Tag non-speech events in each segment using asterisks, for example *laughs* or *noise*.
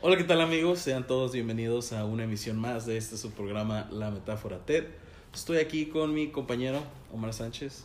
Hola, ¿qué tal amigos? Sean todos bienvenidos a una emisión más de este su programa La Metáfora TED. Estoy aquí con mi compañero Omar Sánchez.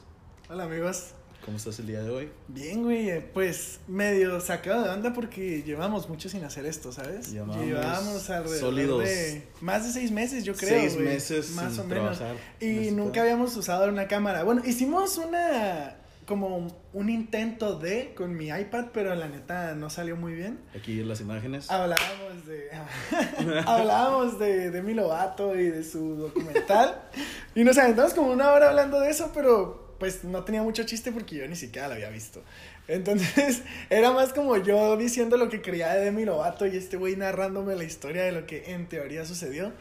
Hola amigos. ¿Cómo estás el día de hoy? Bien, güey, eh, pues medio sacado de onda porque llevamos mucho sin hacer esto, ¿sabes? Llevamos, alrededor sólidos de más de seis meses, yo creo. Seis güey, meses más sin o menos. trabajar Y nunca habíamos usado una cámara. Bueno, hicimos una como un intento de con mi iPad, pero la neta no salió muy bien. Aquí las imágenes. Hablábamos de. *laughs* hablábamos de Demi Lovato y de su documental. y nos aventamos como una hora hablando de eso, pero pues no tenía mucho chiste porque yo ni siquiera la había visto. Entonces, *laughs* era más como yo diciendo lo que creía de Demi Lovato y este güey narrándome la historia de lo que en teoría sucedió.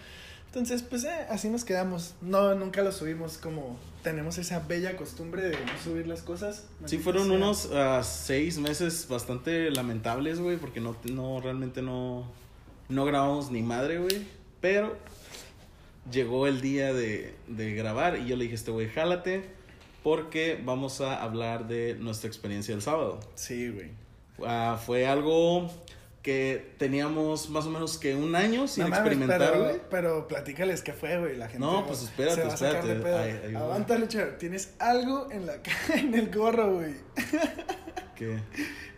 Entonces, pues eh, así nos quedamos. No, nunca lo subimos como tenemos esa bella costumbre de no subir las cosas. Sí, fueron sea. unos ah, seis meses bastante lamentables, güey, porque no, no, realmente no, no grabamos ni madre, güey. Pero llegó el día de, de grabar y yo le dije a este güey, jálate, porque vamos a hablar de nuestra experiencia el sábado. Sí, güey. Ah, fue algo que teníamos más o menos que un año sin No mames, experimentar, güey. pero, pero platícales qué fue, güey. La gente No, pues, se espérate, va a sacar de espérate. pedo. Ay, ay. Aguanta, Lucho. Tienes algo en la *laughs* en el gorro, güey. *laughs* Que,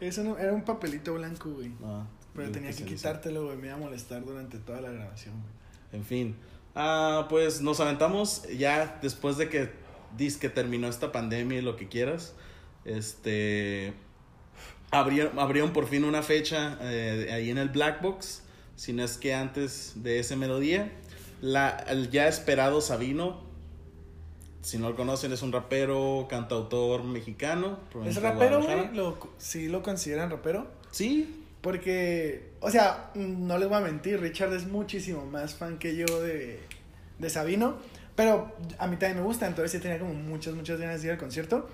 Eso no, era un papelito blanco, güey. ah, Pero tenía qué que se quitártelo, güey. Me iba a molestar durante toda la grabación, güey. En fin. Ah, pues nos aventamos ya después de que dis que terminó esta pandemia y lo que quieras. Este. Abrieron, abrieron por fin una fecha eh, ahí en el Black Box. Si no es que antes de ese melodía. La, el ya esperado Sabino. Si no lo conocen, es un rapero, cantautor mexicano. ¿Es rapero, güey? ¿Lo, ¿Sí lo consideran rapero? Sí, Porque, o sea, no les voy a mentir, Richard es muchísimo más fan que yo de, de Sabino, pero a mí también me gusta, entonces sí tenía como muchas, muchas ganas de ir al concierto.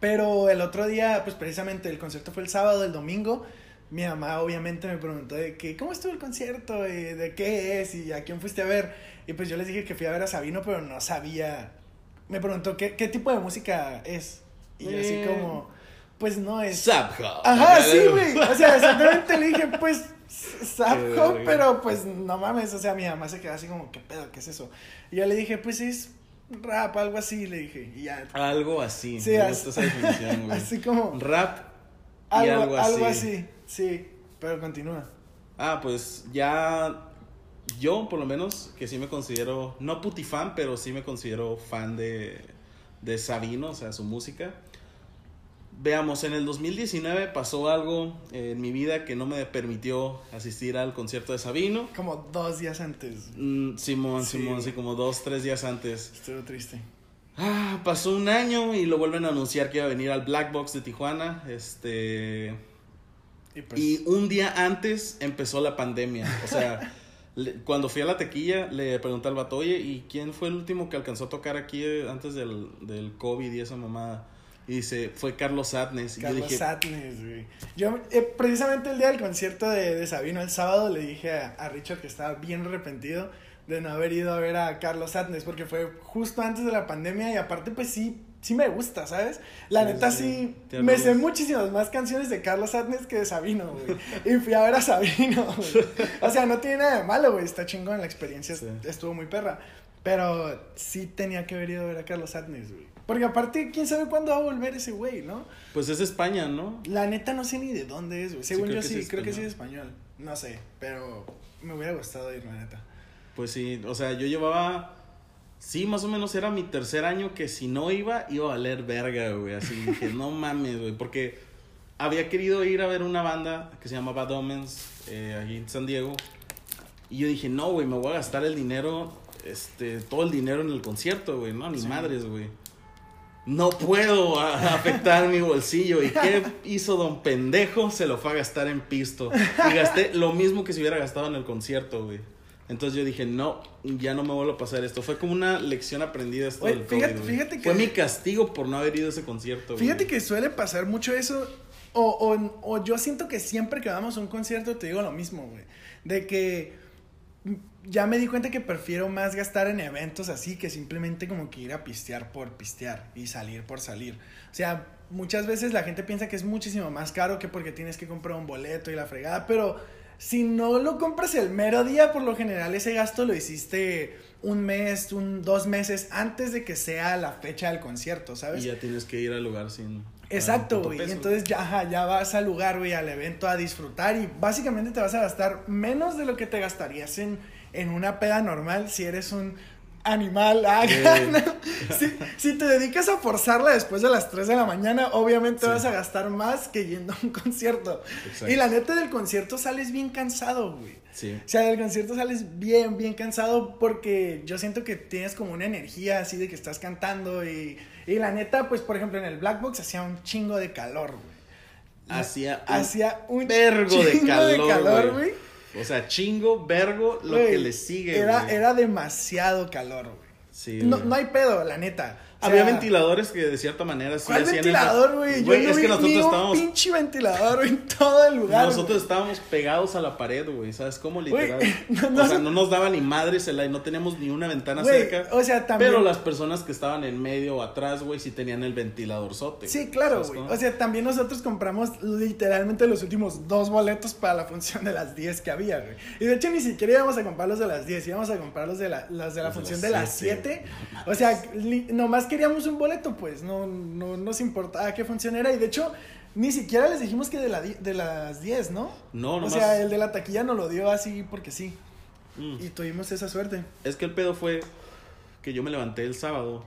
Pero el otro día, pues precisamente el concierto fue el sábado, el domingo, mi mamá obviamente me preguntó de que, ¿cómo estuvo el concierto? ¿Y ¿De qué es? ¿Y a quién fuiste a ver? Y pues yo les dije que fui a ver a Sabino, pero no sabía. Me preguntó qué, qué tipo de música es. Y yo así Eh. como, pues no es... Hop. Ajá, sí, güey. O sea, exactamente le dije, pues, verga. pero pues no mames. O sea, mi mamá se quedó así como, ¿qué pedo? ¿Qué es eso? Y yo le dije, pues es rap, algo así, le dije. Y ya. Algo así. Sí, me así- gusta esa definición, *laughs* güey. Así como, Rap y algo, algo algo así. así. Sí, pero continúa. Ah, pues ya yo por lo menos que sí me considero, no putifan, pero sí me considero fan de, de Sabino, o sea, su música. Veamos, en el 2019 pasó algo en mi vida que no me permitió asistir al concierto de Sabino. Como dos días antes. Mm, Simón, Sí. Simón, sí, como dos, tres días antes. Estuvo triste. Ah, pasó un año y lo vuelven a anunciar que iba a venir al Black Box de Tijuana. Este, Y pues, Y un día antes empezó la pandemia. O sea, *laughs* le- cuando fui a la tequilla, le pregunté al vato, oye, ¿y quién fue el último que alcanzó a tocar aquí eh, antes del, del COVID y esa mamada? Y dice, fue Carlos Sadness. Y Carlos yo dije, güey. Yo, eh, precisamente el día del concierto de, de Sabino, el sábado, le dije a, a Richard que estaba bien arrepentido de no haber ido a ver a Carlos Satnes, porque fue justo antes de la pandemia y aparte, pues sí, sí me gusta, ¿sabes? La Sí, neta sí. me sé muchísimas más canciones de Carlos Satnes que de Sabino, güey. Y fui a ver a Sabino, güey. O sea, no tiene nada de malo, güey, está chingón, la experiencia Sí. estuvo muy perra. Pero sí tenía que haber ido a ver a Carlos Satnes, güey. Porque aparte, quién sabe cuándo va a volver ese güey, ¿no? pues es España, ¿no? La neta no sé ni de dónde es, güey. Según yo sí, es creo que sí es español. No sé, pero me hubiera gustado ir, la neta. Pues sí, o sea, yo llevaba, sí, más o menos era mi tercer año que si no iba, iba a valer verga, güey. Así *laughs* dije, no mames, güey, porque había querido ir a ver una banda que se llama Bad Omens, eh, ahí en San Diego. Y yo dije, no, güey, me voy a gastar el dinero, este, todo el dinero en el concierto, güey, no, ni Sí. madres, güey. No puedo afectar mi bolsillo. ¿Y qué hizo don pendejo? Se lo fue a gastar en pisto. Y gasté lo mismo que si hubiera gastado en el concierto, güey. Entonces yo dije, no, ya no me vuelvo a pasar esto. Fue como una lección aprendida esto Oye, del fíjate- COVID, güey. fíjate que- Fue mi castigo por no haber ido a ese concierto, güey. Fíjate que suele pasar mucho eso. O, o, o yo siento que siempre que vamos a un concierto te digo lo mismo, güey. De que ya me di cuenta que prefiero más gastar en eventos así que simplemente como que ir a pistear por pistear y salir por salir. O sea, muchas veces la gente piensa que es muchísimo más caro que porque tienes que comprar un boleto y la fregada, pero si no lo compras el mero día, por lo general ese gasto lo hiciste un mes, un, dos meses antes de que sea la fecha del concierto, ¿sabes? Y ya tienes que ir al lugar sin... Exacto, güey. Y entonces ya, ajá, ya vas al lugar, güey, al evento a disfrutar y básicamente te vas a gastar menos de lo que te gastarías en, en una peda normal si eres un animal. Ah, *laughs* si, si, te dedicas a forzarla después de las 3 de la mañana, obviamente vas a gastar más que yendo a un concierto. Y la neta del concierto sales bien cansado, güey. Sí. O sea, del concierto sales bien, bien cansado porque yo siento que tienes como una energía así de que estás cantando y, y la neta, pues por ejemplo en el Black Box hacía un chingo de calor, güey. Hacía un, hacía un vergo de calor, güey. O sea, chingo, vergo, lo que le sigue, era, Era demasiado calor, güey. Sí, no, no hay pedo, la neta. Había ventiladores que de cierta manera sí ¿cuál ventilador, güey? Yo no es que nosotros estábamos... un pinche ventilador en todo el lugar. Nosotros estábamos pegados a la pared, güey, ¿sabes cómo? Literal. *laughs* no, o sea, no nos daba ni madres el aire, no teníamos ni una ventana cerca. O sea, también... Pero las personas que estaban en medio o atrás, güey, sí tenían el ventilador sote. Sí, claro, güey. O sea, también nosotros compramos literalmente los últimos dos boletos para la función de las 10 que había, güey. Y de hecho ni siquiera íbamos a comprar los de las 10, íbamos a comprar los de la, las de la función de las 7. O sea, nomás queríamos un boleto pues no, no nos importaba qué función era. Y de hecho, ni siquiera les dijimos que de, la, de las 10, ¿no? No, no. O sea, el de la taquilla nos lo dio así porque sí. Mm. Y tuvimos esa suerte. Es que el pedo fue que yo me levanté el sábado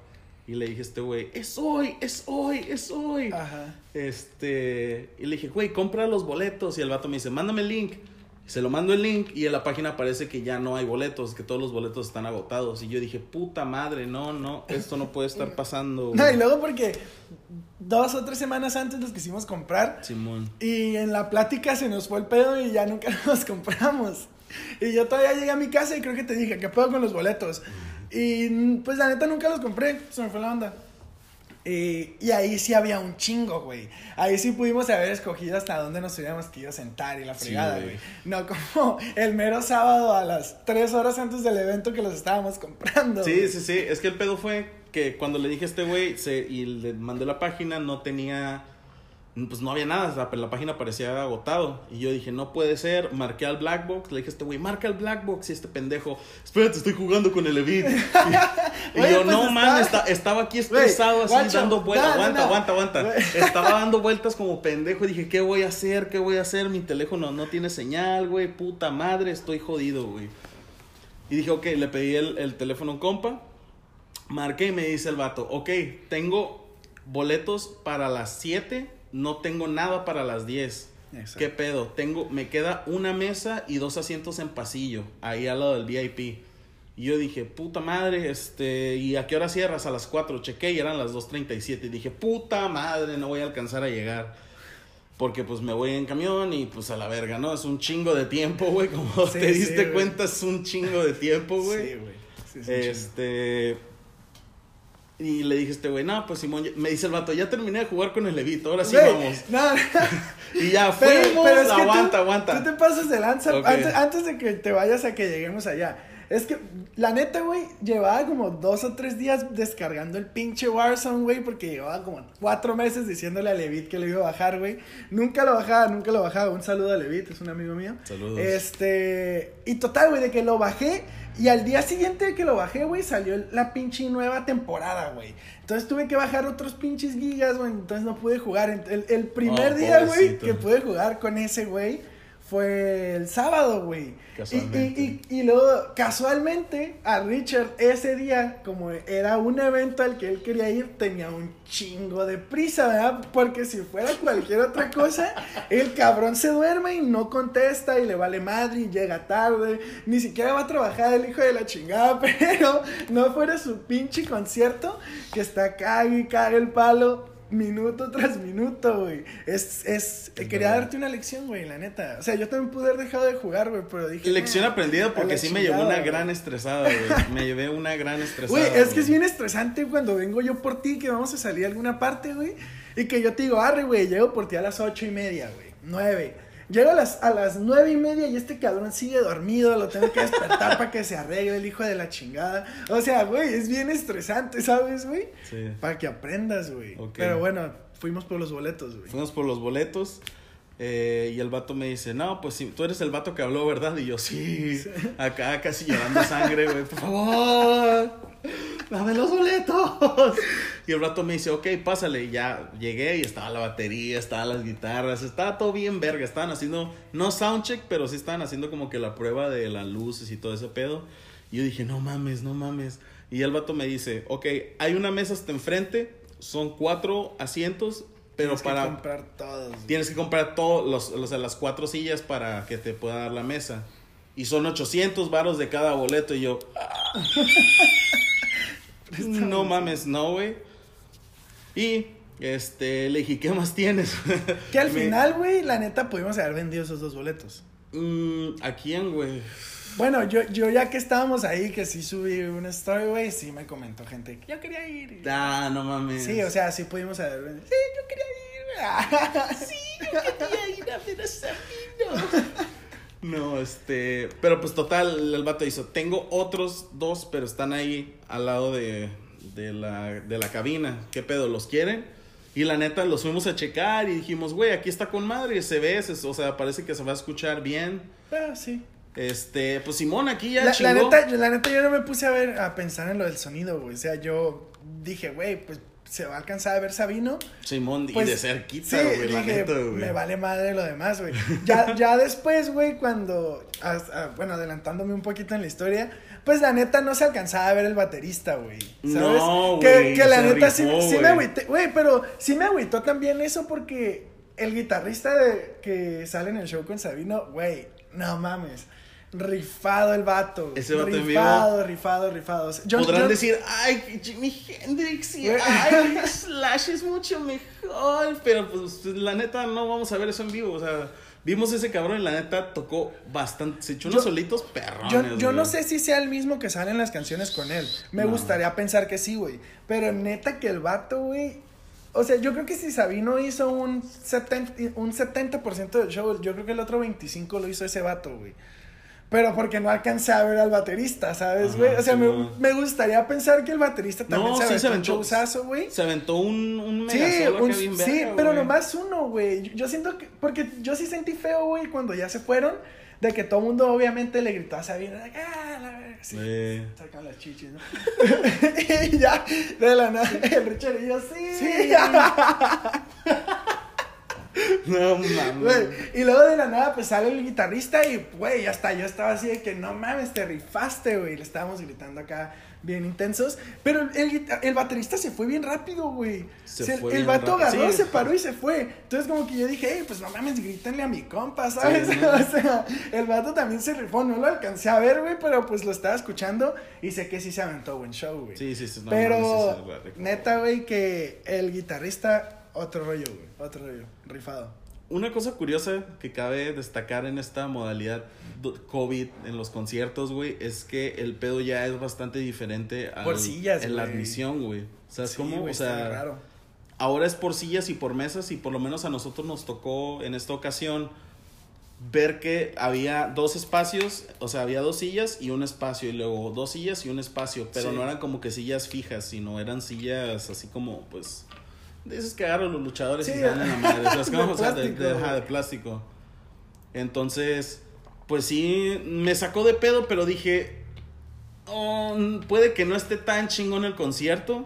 y le dije a este güey, es hoy, es hoy, es hoy. Ajá. Este, y le dije, güey, compra los boletos. Y el vato me dice, mándame el link. Se lo mando el link y en la página aparece que ya no hay boletos, que todos los boletos están agotados. Y yo dije, puta madre, no, no, esto no puede estar pasando. *laughs* No, y luego porque dos o tres semanas antes los quisimos comprar. Simón. Y en la plática se nos fue el pedo y ya nunca *laughs* los compramos. Y yo todavía llegué a mi casa y creo que te dije, ¿qué puedo con los boletos? Y pues la neta nunca los compré, se me fue la onda. Eh, y ahí sí había un chingo, güey. Ahí sí pudimos haber escogido hasta dónde nos hubiéramos querido sentar y la fregada, güey. no como el mero sábado a las tres horas antes del evento que los estábamos comprando. Sí, sí, sí. Es que el pedo fue que cuando le dije a este güey y le mandé la página, no tenía pues no había nada, la, página parecía agotado. Y yo dije, no puede ser, marqué al Black Box, le dije a este güey, marca el Black Box y este pendejo, espérate, estoy jugando con el Evit. *laughs* Y, yo, pues no man, estaba aquí estresado así dando vueltas, aguanta, aguanta, aguanta. *laughs* Estaba dando vueltas como pendejo y dije, ¿qué voy a hacer? ¿Qué voy a hacer? Mi teléfono no tiene señal, güey, puta madre, estoy jodido, güey. Y dije, ok, le pedí el, el teléfono a un compa, marqué y me dice el vato, ok, tengo boletos para las 7 no tengo nada para las 10. ¿Qué pedo? Tengo, me queda una mesa y dos asientos en pasillo, ahí al lado del VIP. Y yo dije, puta madre, este, ¿y a qué hora cierras? A las 4. Chequé y eran las 2.37. Y dije, puta madre, no voy a alcanzar a llegar. Porque pues me voy en camión y pues a la verga, ¿no? Es un chingo de tiempo, güey. Como te diste cuenta, es un chingo de tiempo, güey. Sí, güey. este... Y le dije a este güey, no, pues Simón, me dice el vato, ya terminé de jugar con el levito, ahora sí vamos. No, *laughs* y ya *laughs* fuimos, pero, aguanta, aguanta. Tú te pasas de lanza antes, antes, de que te vayas a que lleguemos allá. Es que, la neta, güey, llevaba como dos o tres días descargando el pinche Warzone, güey, porque llevaba como cuatro meses diciéndole a Levit que lo iba a bajar, güey. Nunca lo bajaba, nunca lo bajaba. Un saludo a Levit, es un amigo mío. Saludos. Este, y total, güey, de que lo bajé y al día siguiente que lo bajé, güey, salió la pinche nueva temporada, güey. Entonces tuve que bajar otros pinches gigas, güey. Entonces no pude jugar. El, el primer oh, día, güey, que pude jugar con ese, güey fue el sábado, güey. Casualmente. Y, y, y, luego, casualmente, a Richard ese día, como era un evento al que él quería ir, tenía un chingo de prisa, ¿verdad? Porque si fuera cualquier otra cosa, *laughs* el cabrón se duerme y no contesta y le vale madre y llega tarde. Ni siquiera va a trabajar el hijo de la chingada, *laughs* pero no fuera su pinche concierto que está cague y cague el palo minuto tras minuto, güey. Es, es, quería darte una lección, güey, la neta. O sea, yo también pude haber dejado de jugar, güey, pero dije... Lección aprendida porque sí me llevó una gran estresada, güey. *laughs* Me llevé una gran estresada. Güey, es que es bien estresante cuando vengo yo por ti, que vamos a salir a alguna parte, güey. Y que yo te digo, arre, güey, llego por ti a las ocho y media, güey. Nueve. Llego a las, a las nueve y media y este cabrón sigue dormido, lo tengo que despertar para que se arregle el hijo de la chingada. O sea, güey, es bien estresante, ¿sabes, güey? Sí. Para que aprendas, güey. Pero bueno, fuimos por los boletos, güey. Fuimos por los boletos. Eh, y el vato me dice, no, pues sí, tú eres el vato que habló, ¿verdad? Y yo, sí, *laughs* acá casi llorando sangre, güey, por favor, dame los boletos. *laughs* Y el vato me dice, ok, pásale. Y ya llegué y estaba la batería, estaban las guitarras, estaba todo bien verga. Estaban haciendo, no soundcheck, pero sí estaban haciendo como que la prueba de las luces y todo ese pedo. Y yo dije, no mames, no mames. Y el vato me dice, ok, hay una mesa hasta enfrente, son cuatro asientos, pero Tienes para... que comprar todos. Tienes que comprar todos los, los, las cuatro sillas para que te pueda dar la mesa. Y son 800 varos de cada boleto. Y yo, "Ah". *laughs* no mames, no, güey. Y este, le dije, ¿qué más tienes? Que al *laughs* Me- final, güey, la neta pudimos haber vendido esos dos boletos. Mm, ¿A quién, güey? Bueno, yo, yo ya que estábamos ahí, que sí subí una story, güey, sí me comentó gente que yo quería ir. Ah, no mames. Sí, o sea, sí pudimos vendido. Sí, yo quería ir. *laughs* Sí, yo quería ir a ver a Sabino. *laughs* No, este. Pero pues total, el vato hizo. Tengo otros dos, pero están ahí al lado de, de, la, de la cabina. ¿Qué pedo? ¿Los quieren? Y la neta, los fuimos a checar y dijimos, güey, aquí está con madre, se ve, se- o sea, parece que se va a escuchar bien. Ah, sí. Este, pues Simón aquí ya La, la neta, la neta, yo no me puse a ver, a pensar en lo del sonido, güey. O sea, yo dije, güey, pues se va a alcanzar a ver Sabino. Simón, Pues, y de cerquita, sí, güey, la neta, güey. Me vale madre lo demás, güey. Ya, ya después, güey, cuando. as- ah, bueno, adelantándome un poquito en la historia. Pues la neta no se alcanzaba a ver el baterista, güey. ¿Sabes? No, que, güey, que la neta sí, sí me agüité. Güey, pero sí me agüitó también eso porque el guitarrista de, que sale en el show con Sabino, güey, no mames. Rifado el vato. Ese vato en vivo. Rifado, rifado, rifado. Yo- Podrán yo- decir, ay, Jimi Hendrix y ay, *laughs* Slash es mucho mejor. Pero pues la neta no vamos a ver eso en vivo. O sea, vimos ese cabrón y la neta tocó bastante. Se echó unos Yo- solitos perrones. Yo, yo no sé si sea el mismo que sale en las canciones con él. Me No. gustaría pensar que sí, güey. Pero neta que el vato, güey. O sea, yo creo que si Sabino hizo un 70%, un 70 del show, yo creo que el otro 25% lo hizo ese vato, güey. Pero porque no alcancé a ver al baterista, ¿sabes, güey? O sea, sí, me, no. me gustaría pensar que el baterista también No, se sí aventó un showzazo, güey. Se aventó un, un Sí, bien sí, verga, pero nomás uno, güey. Yo- Yo siento que, porque yo sí sentí feo, güey, cuando ya se fueron, de que todo el mundo obviamente le gritó a Sabina, ah, la verga", sí, Sí. sacan las chichis, ¿no? *laughs* y ya, de la nada, el Richard y yo, sí, Sí. *laughs* No mames. Y luego de la nada, pues sale el guitarrista y, güey, hasta yo estaba así de que no mames, te rifaste, güey. Le estábamos gritando acá bien intensos. Pero el, el baterista se fue bien rápido, güey. Se Se- el vato agarró, Sí. se paró y se fue. Entonces, como que yo dije, hey, pues no mames, grítenle a mi compa, ¿sabes? Sí, *laughs* ¿no? o sea, el vato también se rifó. No lo alcancé a ver, güey, pero pues lo estaba escuchando y sé que sí se aventó buen show, güey. Sí, sí, sí. no Pero, sí, rifó. neta, güey, que el guitarrista, otro rollo, güey. Otro rollo, rifado. Una cosa curiosa que cabe destacar en esta modalidad COVID en los conciertos, güey, es que el pedo ya es bastante diferente al- Por sillas, en la güey. admisión, güey. ¿Sabes Sí, cómo? güey, o sea, raro. ahora es por sillas y por mesas y por lo menos a nosotros nos tocó en esta ocasión ver que había dos espacios, o sea, había dos sillas y un espacio y luego dos sillas y un espacio, pero Sí. no eran como que sillas fijas, sino eran sillas así como pues de esos que agarran los luchadores y Sí, se dan en la madre, o sea, es *laughs* de como, o sea, de, de- plástico. ajá, de plástico. Entonces, pues sí, me sacó de pedo, pero dije, "Oh, puede que no esté tan chingón el concierto,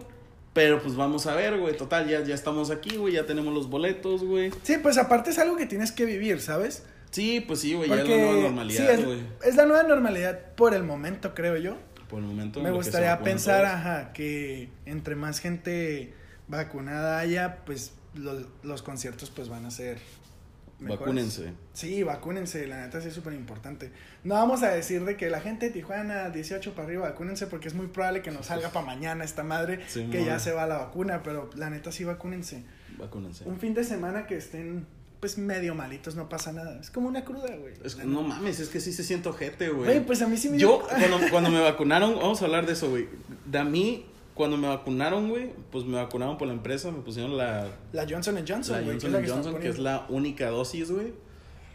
pero pues vamos a ver, güey, total, ya, ya estamos aquí, güey, ya tenemos los boletos, güey. Sí, pues aparte es algo que tienes que vivir, ¿sabes? Sí, pues sí, güey, ya es la nueva normalidad, güey. es la nueva normalidad por el momento, creo yo. Por el momento. en Me que gustaría pensar, ajá, que entre más gente vacunada haya, pues los, los conciertos pues van a ser mejores. Vacúnense. Sí, vacúnense, la neta sí es súper importante. No vamos a decir de que la gente de Tijuana 18 para arriba vacúnense porque es muy probable que nos salga para mañana esta madre Sí, que ya se va la vacuna, pero la neta sí vacúnense. Vacúnense. Un fin de semana que estén pues medio malitos no pasa nada. Es como una cruda, güey. Es no mames, es que sí se siente ojete, güey. Güey, pues a mí sí me Yo, cuando, cuando me vacunaron, vamos a hablar de eso, güey. De a mí, cuando me vacunaron, güey, pues me vacunaron por la empresa, me pusieron la, La Johnson Johnson, la Johnson que Johnson, que es la única dosis, güey.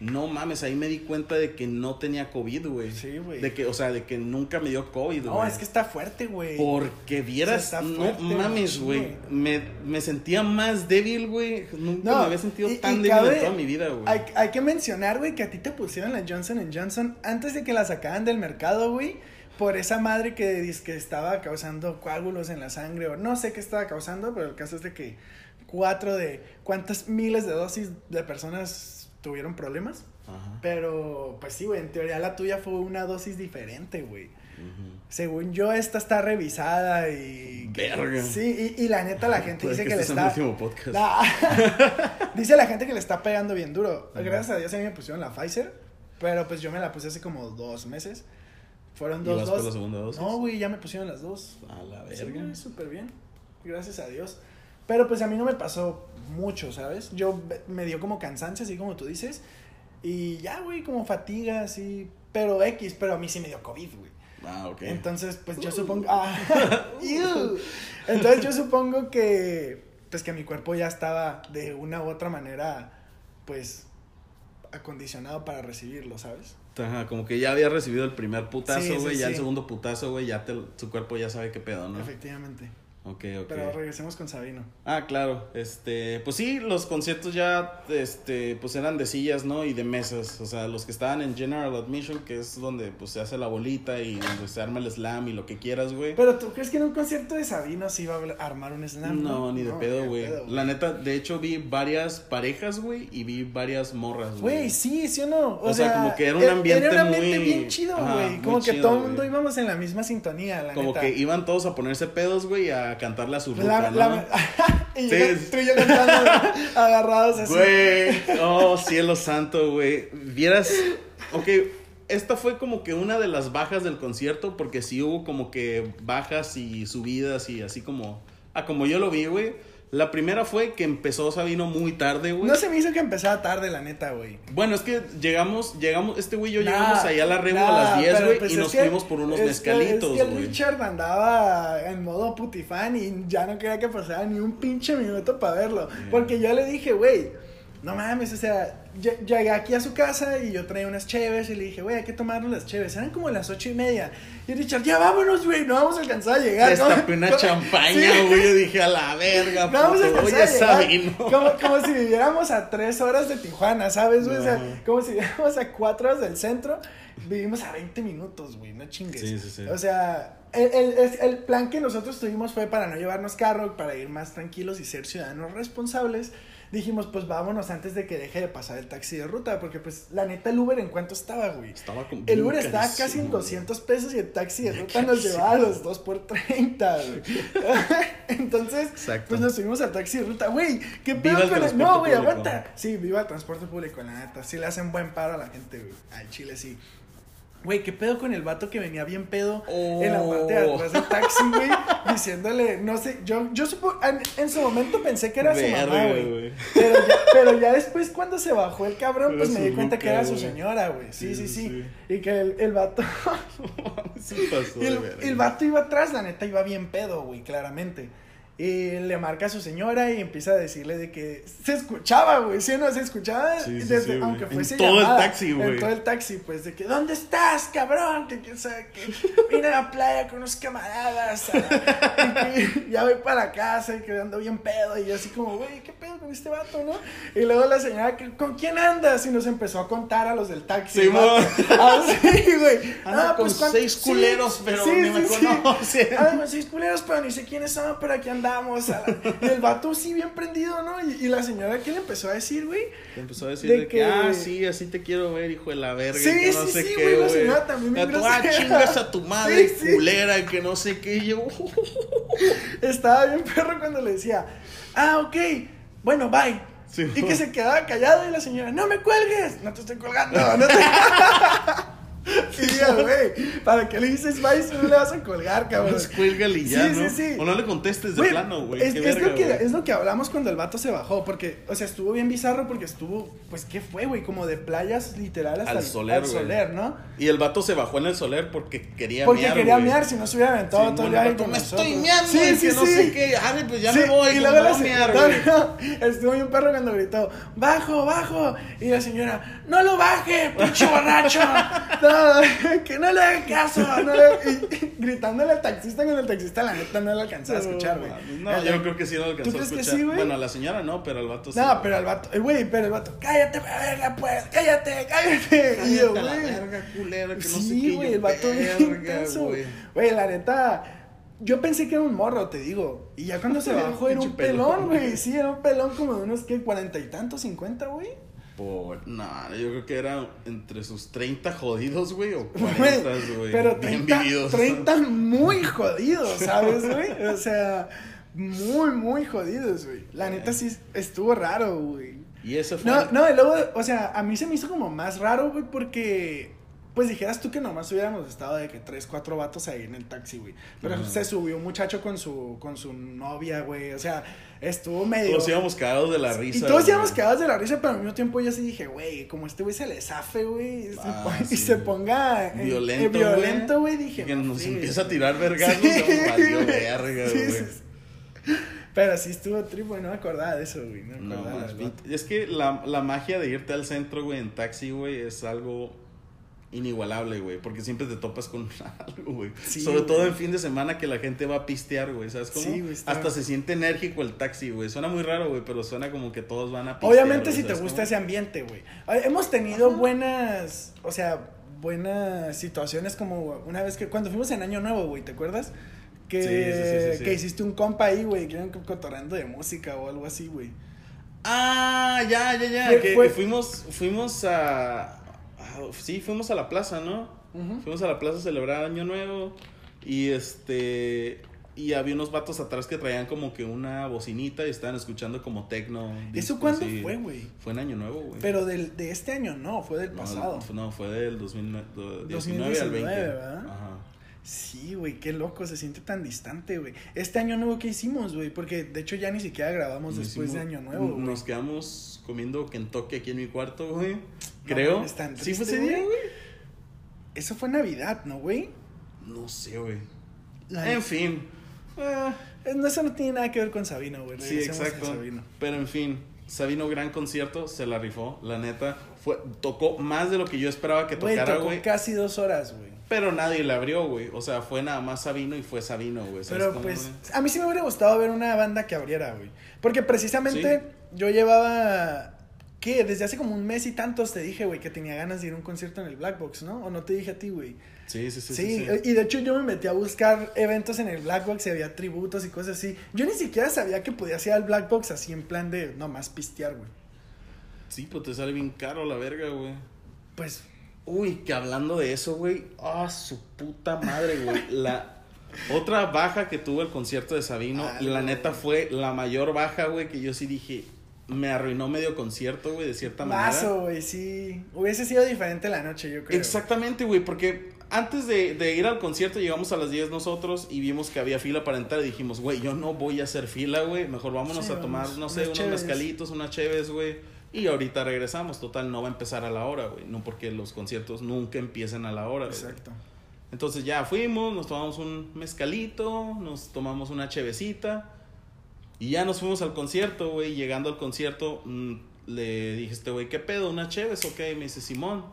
no mames, ahí me di cuenta de que no tenía COVID, güey. Sí, güey. De que, o sea, de que nunca me dio COVID, güey. No, es que está fuerte, güey. Porque vieras, está no fuerte, mames, güey. güey. Me, me sentía más débil, güey. Nunca No, me había sentido y- tan y débil cabe- en toda mi vida, güey. Hay, hay que mencionar, güey, que a ti te pusieron la Johnson Johnson antes de que la sacaran del mercado, güey. Por esa madre que, dice que estaba causando coágulos en la sangre o no sé qué estaba causando, pero el caso es de que cuatro de cuántas miles de dosis de personas tuvieron problemas. Ajá. Pero, pues sí, güey, en teoría la tuya fue una dosis diferente, güey. Según yo, esta está revisada y... Verga. Sí, y, y la neta la gente dice que que, le este sea está... mi último podcast. Nah. *laughs* Dice la gente que le está pegando bien duro. Ajá. Gracias a Dios a mí me pusieron la Pfizer, pero pues yo me la puse hace como dos meses. Fueron ¿Y dos vas por la dos. segunda dosis? No, güey, ya me pusieron las dos. A la verga. súper bien. Gracias a Dios. Pero pues a mí no me pasó mucho, ¿sabes? Yo me dio como cansancio, así como tú dices. Y ya, güey, como fatiga, así. Pero X, pero a mí sí me dio COVID, güey. ah, ok. Entonces, pues yo supongo. Ah. *laughs* Entonces yo supongo que. Pues que mi cuerpo ya estaba de una u otra manera. Pues. acondicionado para recibirlo, ¿sabes? Ajá, como que ya había recibido el primer putazo, sí, güey. ya el segundo putazo, güey. Ya te, su cuerpo ya sabe qué pedo, ¿no? Efectivamente. Ok, ok. Pero regresemos con Sabino. Ah, claro, este, pues sí, los conciertos ya, este, pues eran de sillas, ¿no? Y de mesas, o sea, los que estaban en General Admission, que es donde, pues, se hace la bolita y donde se arma el slam y lo que quieras, güey. Pero tú crees que en un concierto de Sabino se iba a armar un slam? No, ni de No, pedo, güey. La neta, de hecho, vi varias parejas, güey, y vi varias morras, güey. Güey, sí, sí o no. O, O sea, sea, como que era un ambiente Era un ambiente muy- bien chido, güey. Como que chido, todo el mundo íbamos en la misma sintonía, la Como neta. que iban todos a ponerse pedos, güey, y a cantarle a su ruta, La- ¿no? *laughs* y Sí. yo- tú y yo cantando, *laughs* agarrados así. Güey, oh cielo santo, güey. Vieras, ok, esta fue como que una de las bajas del concierto, porque sí hubo como que bajas y subidas y así como, ah, como yo lo vi, güey. La primera fue que empezó Sabino muy tarde, güey. No se me hizo que empezara tarde, la neta, güey. Bueno, es que llegamos, llegamos, este güey y yo Nah, llegamos allá a la Rebo a las 10, pero güey, pues y nos fuimos por unos es mezcalitos, Es que el güey. Richard andaba en modo putifan y ya no quería que pasara ni un pinche minuto para verlo. Porque yo le dije, güey, no mames, o sea, ll- llegué aquí a su casa y yo traía unas cheves y le dije, güey, hay que tomarnos las cheves. Eran como las ocho y media. Y Richard, ya vámonos, güey, no vamos a alcanzar a llegar. Destapé ¿no? una champaña, Sí. güey. Yo dije, a la verga, No vamos a alcanzar a llegar. Como, como si viviéramos a tres horas de Tijuana, ¿sabes, güey? O sea, como si viviéramos a cuatro horas del centro. Vivimos a 20 minutos, güey, no chingues. Sí, sí, sí. O sea, el, el, es- el plan que nosotros tuvimos fue para no llevarnos carro, para ir más tranquilos y ser ciudadanos responsables. Dijimos, pues vámonos antes de que deje de pasar el taxi de ruta, porque pues la neta el Uber en cuánto estaba, güey. Estaba como El Uber estaba carísimo, casi en güey. 200 pesos y el taxi de ruta nos llevaba a los 2 por 30, güey. *laughs* Entonces, Exacto. pues nos subimos al taxi de ruta. Güey, ¿qué pedo el el- No, güey, aguanta. Sí, viva el transporte público, la neta. Sí le hacen buen paro a la gente, güey. Al chile sí. Güey, ¿qué pedo con el vato que venía bien pedo en la parte de Oh. atrás del taxi, güey? Diciéndole, no sé, yo, yo supo, en, en su momento pensé que era su mamá, güey. Pero ya, pero ya después cuando se bajó el cabrón, pues me di cuenta ruca, que era su señora, güey. Sí, sí, Sí, sí, sí. Y que el, el vato, *laughs* Sí pasó el, el vato iba atrás, la neta iba bien pedo, güey, claramente. Y le marca a su señora y empieza a decirle de que se escuchaba, güey, ¿sí o no? Se escuchaba Sí, sí, desde, sí, güey. aunque En fuese todo el taxi, güey. En todo el taxi, pues, de que, ¿dónde estás, cabrón? Que, que, o sea, que vine a la playa con unos camaradas, ah, y que ya voy para la casa y que ando bien pedo. Y yo así como, güey, ¿qué pedo con este vato, no? Y luego la señora, que, ¿con quién andas? Y nos empezó a contar a los del taxi. Sí. *laughs* Ah, güey. Ando Ah, con pues, ¿cuánto- seis sí, culeros, pero sí, ni me conocen. *laughs* Con seis culeros, pero ni sé quiénes son, pero aquí andamos. a la- Y el vato sí bien prendido, ¿no? Y, y la señora, ¿qué le empezó a decir, güey? Te empezó a decir De de, que, que- ah, sí, así te quiero ver, hijo de la verga. Sí, y que no sí, sé sí, qué, güey, la señora también A tu, ah, chingas a tu madre, Sí, sí. culera, que no sé qué. Y yo, *laughs* Estaba bien perro cuando le decía, ah, ok, bueno, bye. Sí, y no. que se quedaba callado y la señora, no me cuelgues, no te estoy colgando. No te... *laughs* *laughs* güey, ¿para qué le dices Spice? No le vas a colgar, cabrón. Pues cuélgale y ya, Sí, ¿no? sí, sí. O no le contestes de plano, güey. Es, es es lo que hablamos cuando el vato se bajó, porque, o sea, estuvo bien bizarro porque estuvo, pues, ¿qué fue, güey? Como de playas literal hasta Al el- Soler, al. Soler, ¿no? Y el vato se bajó en el soler porque quería Porque mear, quería güey. mear, si no se hubiera aventado Sí, todo el vato, me nosotros. estoy meando, Sí, sí, que no sí. sé qué. Ay, pues ya me voy, y luego la mear, güey. *laughs* estuvo bien perro cuando gritó, bajo, bajo, y la señora, no lo baje, pinche borracho, *laughs* no, *laughs* que no le haga caso, *laughs* no le- y- y gritándole al taxista con el taxista, la neta no lo alcanzaba a escuchar, güey. No, yo creo que sí no lo alcanzó a crees que escuchar. sí, güey? bueno, a la señora no, pero al vato sí. No, pero el vato, eh, güey, pero el vato, cállate, verga, pues, cállate, cállate. Y yo, a güey. verga, culero, que no Sí, güey, el vato bien güey. La neta, yo pensé que era un morro, te digo. Y ya cuando se bajó era un pelón, güey. Sí, era un pelón como de unos, ¿qué? ¿Cuarenta y tantos, cincuenta, güey? Por, no, yo creo que era entre sus 30 jodidos, güey, o Güey, 40, güey. *laughs* Pero bien 30, vividos. 30 muy jodidos, ¿sabes, güey? O sea, muy, muy jodidos, güey. La neta sí estuvo raro, güey. Y ese fue. No, no, y luego, o sea, a mí se me hizo como más raro, güey, porque, pues dijeras tú que nomás hubiéramos estado de que tres, cuatro vatos ahí en el taxi, güey. Pero Ajá. se subió un muchacho con su, con su novia, güey. O sea, estuvo medio. Todos íbamos cagados de la risa. y todos güey. íbamos cagados de la risa, pero al mismo tiempo yo sí dije, güey, como este güey se le zafe, güey, y, se Ah, sí. y ponga Violento, eh, violento, güey, dije. Que nos sí, empieza a tirar vergazos, Sí, valió *laughs* verga, güey. Pero sí estuvo tripo, no me acordaba de eso, güey. No me acordaba. es, del bien- es que la, la magia de irte al centro, güey, en taxi, güey, es algo inigualable, güey, porque siempre te topas con *laughs* algo, güey. Sí, Sobre güey. todo en fin de semana que la gente va a pistear, güey, ¿sabes cómo? Sí, güey, está- Hasta se siente enérgico el taxi, güey. Suena muy raro, güey, pero suena como que todos van a pistear. Obviamente si te ¿sabes gusta cómo? ese ambiente, güey. Hemos tenido buenas, o sea, buenas situaciones como una vez que cuando fuimos en Año Nuevo, güey, ¿te acuerdas? Que, Sí, sí, sí, sí, sí. que hiciste un compa ahí, güey, que iban cotorreando de música o algo así, güey. Ah, ya, ya, ya. ¿Qué Que fue? fuimos, fuimos a- Sí, fuimos a la plaza, ¿no? Fuimos a la plaza a celebrar Año Nuevo. Y este. Y había unos vatos atrás que traían como que una bocinita y estaban escuchando como tecno. ¿Eso cuándo fue, güey? Fue en Año Nuevo, güey. Pero del, de este año no, fue del No, pasado. No, fue del 2019 al 2019, 20. ¿verdad? Ajá. Sí, güey, qué loco, se siente tan distante, güey. Este año nuevo, ¿qué hicimos, güey? Porque de hecho ya ni siquiera grabamos Nos después de año nuevo, güey. Nos quedamos comiendo Kentucky aquí en mi cuarto, güey. No Creo. mames, tan ¿Sí fue triste, ese día, güey. Eso fue Navidad, ¿no, güey? No sé, güey. La- En fin. Eh, no, Eso no tiene nada que ver con Sabino, güey. sí, exacto. Sabino. Pero en fin, Sabino, gran concierto, se la rifó, la neta. Fue, tocó más de lo que yo esperaba que Güey, tocara, tocó güey. casi dos horas, güey. Pero nadie le abrió, güey. O sea, fue nada más Sabino y fue Sabino, güey. ¿sabes Pero cómo, pues, güey? a mí sí me hubiera gustado ver una banda que abriera, güey. Porque precisamente yo llevaba, ¿qué? Desde hace como un mes y tantos te dije, güey, que tenía ganas de ir a un concierto en el Black Box, ¿no? ¿O no te dije a ti, güey? Sí, sí, sí. Sí, sí, sí. y de hecho yo me metí a buscar eventos en el Black Box y había tributos y cosas así. Yo ni siquiera sabía que podía ir al Black Box así en plan de, no más pistear, güey. Sí, pues te sale bien caro la verga, güey. Pues, Uy, que hablando de eso, güey. Ah, su puta madre, güey. La otra baja que tuvo el concierto de Sabino, Ah, la neta fue la mayor baja, güey, que yo sí dije, me arruinó medio concierto, güey, de cierta manera. mazo, güey, sí. Hubiese sido diferente la noche, yo creo. Exactamente, güey, porque antes de, de ir al concierto llegamos a las 10 nosotros y vimos que había fila para entrar y dijimos, güey, yo no voy a hacer fila, güey, mejor vámonos Sí, a tomar, vamos, no sé, unos mezcalitos, unas cheves, güey. Y ahorita regresamos, total, no va a empezar a la hora, güey, no porque los conciertos nunca empiezan a la hora. güey. Exacto. Entonces ya fuimos, nos tomamos un mezcalito, nos tomamos una chevecita y ya nos fuimos al concierto, güey. Llegando al concierto, mm, le dije a este güey, ¿qué pedo? ¿Una cheves? Ok, me dice Simón.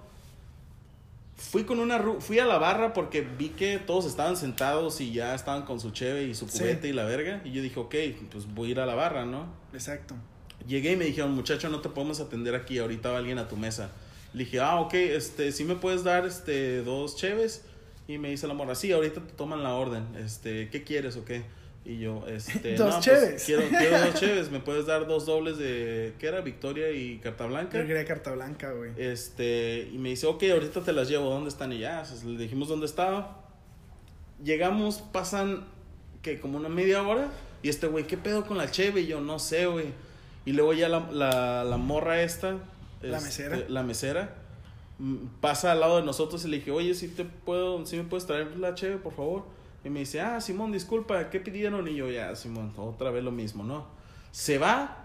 Fui con una ru- fui a la barra porque vi que todos estaban sentados y ya estaban con su cheve y su Sí. cubete y la verga. Y yo dije, ok, pues voy a ir a la barra, ¿no? Exacto. Llegué y me dijeron, muchacho, no te podemos atender aquí, ahorita va alguien a tu mesa. Le dije, ah, ok, este, ¿sí me puedes dar, este, dos cheves? Y me dice la morra, sí, ahorita te toman la orden, este, ¿qué quieres o qué? Y yo, este, *laughs* Dos no, pues, cheves. quiero, quiero dos *laughs* cheves, ¿me puedes dar dos dobles de, ¿qué era? Victoria y Carta Blanca. Yo quería carta blanca, güey. Este, y me dice, ok, ahorita te las llevo, ¿dónde están? Y ya, pues, le dijimos dónde estaba. Llegamos, pasan, que como una media hora, y este güey, ¿qué pedo con la cheve? Y yo, no sé, güey. Y luego ya la, la, la morra esta. La este, mesera. La mesera. mm, pasa al lado de nosotros y le dije, oye, si te puedo, si me puedes traer la cheve, por favor. Y me dice, ah, Simón, disculpa, ¿qué pidieron? Y yo, ya, Simón, otra vez lo mismo, ¿no? Se va,